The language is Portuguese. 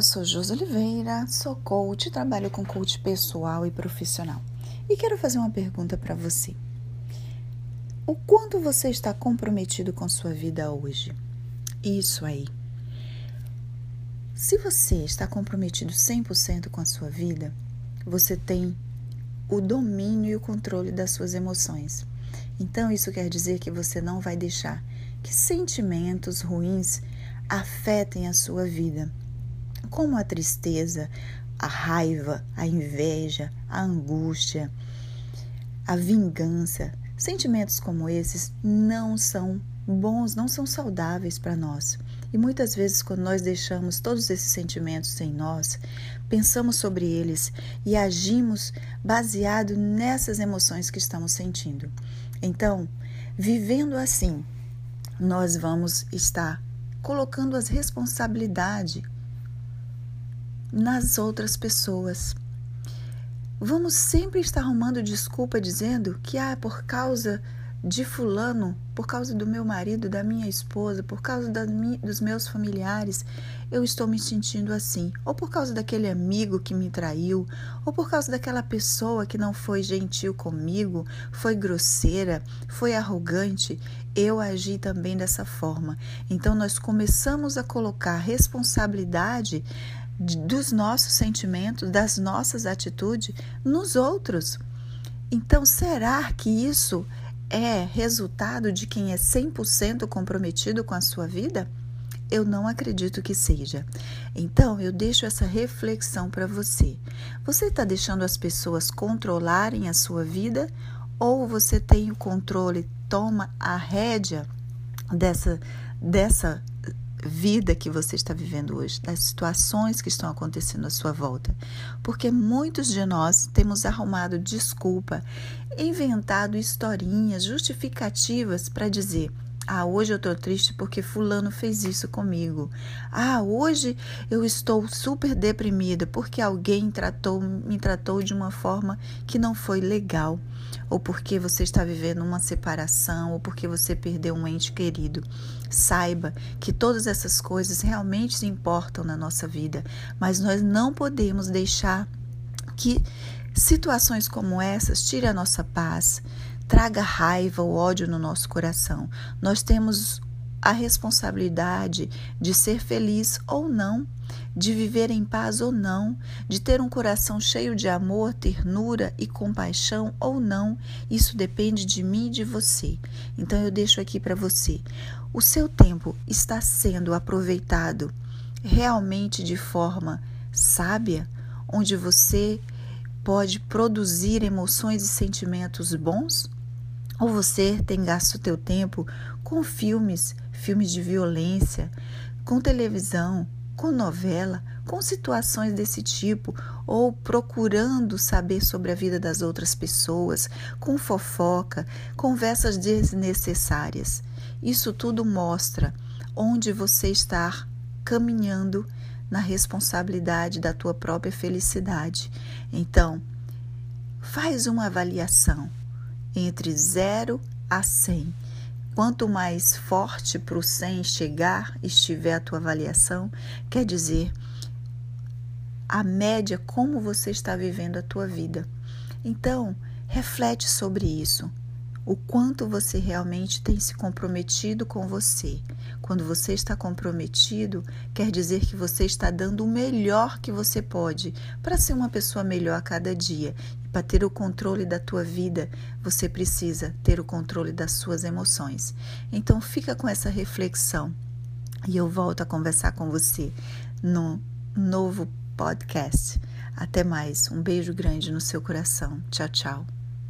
eu sou Josi Oliveira, sou coach, trabalho com coach pessoal e profissional. E quero fazer uma pergunta para você. O quanto você está comprometido com sua vida hoje? Isso aí. Se você está comprometido 100% com a sua vida, você tem o domínio e o controle das suas emoções. Então, isso quer dizer que você não vai deixar que sentimentos ruins afetem a sua vida, como a tristeza, a raiva, a inveja, a angústia, a vingança. Sentimentos como esses não são bons, não são saudáveis para nós. E muitas vezes, quando nós deixamos todos esses sentimentos em nós, pensamos sobre eles e agimos baseado nessas emoções que estamos sentindo. Então, vivendo assim, nós vamos estar colocando as responsabilidades nas outras pessoas. Vamos sempre estar arrumando desculpa dizendo que ah, por causa de fulano, por causa do meu marido, da minha esposa, por causa dos meus familiares, eu estou me sentindo assim. Ou por causa daquele amigo que me traiu, ou por causa daquela pessoa que não foi gentil comigo, foi grosseira, foi arrogante, eu agi também dessa forma. Então nós começamos a colocar responsabilidade dos nossos sentimentos, das nossas atitudes nos outros. Então, será que isso é resultado de quem é 100% comprometido com a sua vida? Eu não acredito que seja. Então, eu deixo essa reflexão para você. Você está deixando as pessoas controlarem a sua vida ou você tem o controle, toma a rédea dessa, dessa vida que você está vivendo hoje, das situações que estão acontecendo à sua volta. Porque muitos de nós temos arrumado desculpa, inventado historinhas, justificativas para dizer: ah, hoje eu estou triste porque Fulano fez isso comigo. Ah, hoje eu estou super deprimida porque alguém tratou, me tratou de uma forma que não foi legal. Ou porque você está vivendo uma separação, ou porque você perdeu um ente querido. Saiba que todas essas coisas realmente importam na nossa vida, mas nós não podemos deixar que situações como essas tirem a nossa paz, traga raiva ou ódio no nosso coração. Nós temos a responsabilidade de ser feliz ou não, de viver em paz ou não, de ter um coração cheio de amor, ternura e compaixão ou não. Isso depende de mim e de você. Então eu deixo aqui para você. O seu tempo está sendo aproveitado realmente de forma sábia, onde você pode produzir emoções e sentimentos bons? Ou você tem gasto o teu tempo com filmes, filmes de violência, com televisão, com novela, com situações desse tipo, ou procurando saber sobre a vida das outras pessoas, com fofoca, conversas desnecessárias. Isso tudo mostra onde você está caminhando na responsabilidade da tua própria felicidade. Então, faz uma avaliação entre 0 a 100. Quanto mais forte para o 100 chegar, estiver a tua avaliação, quer dizer a média como você está vivendo a tua vida. Então, reflete sobre isso o quanto você realmente tem se comprometido com você. Quando você está comprometido, quer dizer que você está dando o melhor que você pode para ser uma pessoa melhor a cada dia. Para ter o controle da tua vida, você precisa ter o controle das suas emoções. Então fica com essa reflexão e eu volto a conversar com você no novo podcast. Até mais. Um beijo grande no seu coração. Tchau, tchau.